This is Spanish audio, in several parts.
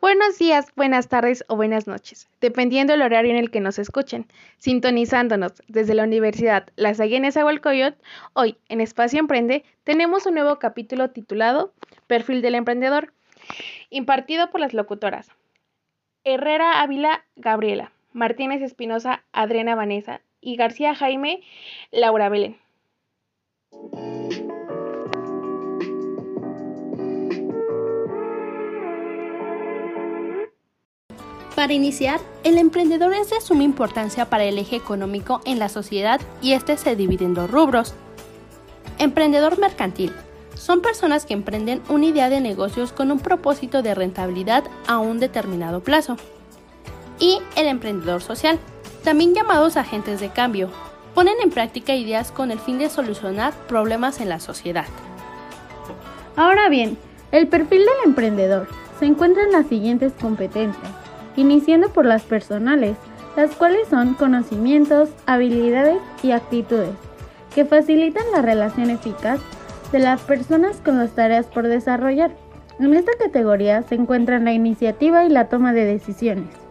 Buenos días, buenas tardes o buenas noches, dependiendo del horario en el que nos escuchen. Sintonizándonos desde la Universidad Las Allenes Agualcoyot, hoy en Espacio Emprende tenemos un nuevo capítulo titulado Perfil del Emprendedor, impartido por las locutoras Herrera Ávila Gabriela, Martínez Espinosa Adriana Vanessa y García Jaime Laura Belén. Para iniciar, el emprendedor es de suma importancia para el eje económico en la sociedad y este se divide en dos rubros. Emprendedor mercantil. Son personas que emprenden una idea de negocios con un propósito de rentabilidad a un determinado plazo. Y el emprendedor social, también llamados agentes de cambio, ponen en práctica ideas con el fin de solucionar problemas en la sociedad. Ahora bien, el perfil del emprendedor se encuentra en las siguientes competencias iniciando por las personales, las cuales son conocimientos, habilidades y actitudes, que facilitan la relación eficaz de las personas con las tareas por desarrollar. En esta categoría se encuentran la iniciativa y la toma de decisiones.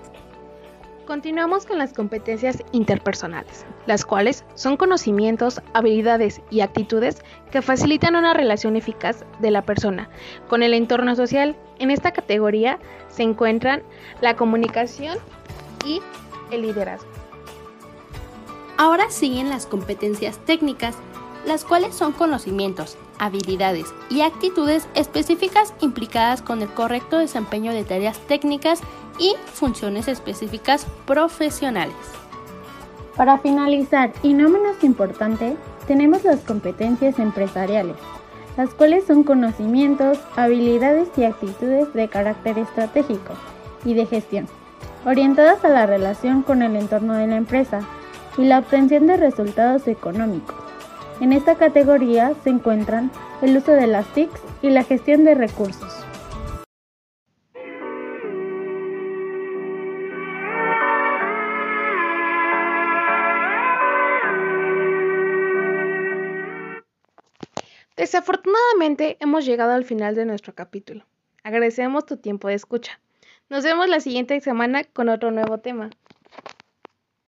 Continuamos con las competencias interpersonales, las cuales son conocimientos, habilidades y actitudes que facilitan una relación eficaz de la persona con el entorno social. En esta categoría se encuentran la comunicación y el liderazgo. Ahora siguen las competencias técnicas, las cuales son conocimientos, habilidades y actitudes específicas implicadas con el correcto desempeño de tareas técnicas y funciones específicas profesionales. Para finalizar, y no menos importante, tenemos las competencias empresariales, las cuales son conocimientos, habilidades y actitudes de carácter estratégico y de gestión, orientadas a la relación con el entorno de la empresa y la obtención de resultados económicos. En esta categoría se encuentran el uso de las TICs y la gestión de recursos. Desafortunadamente hemos llegado al final de nuestro capítulo. Agradecemos tu tiempo de escucha. Nos vemos la siguiente semana con otro nuevo tema.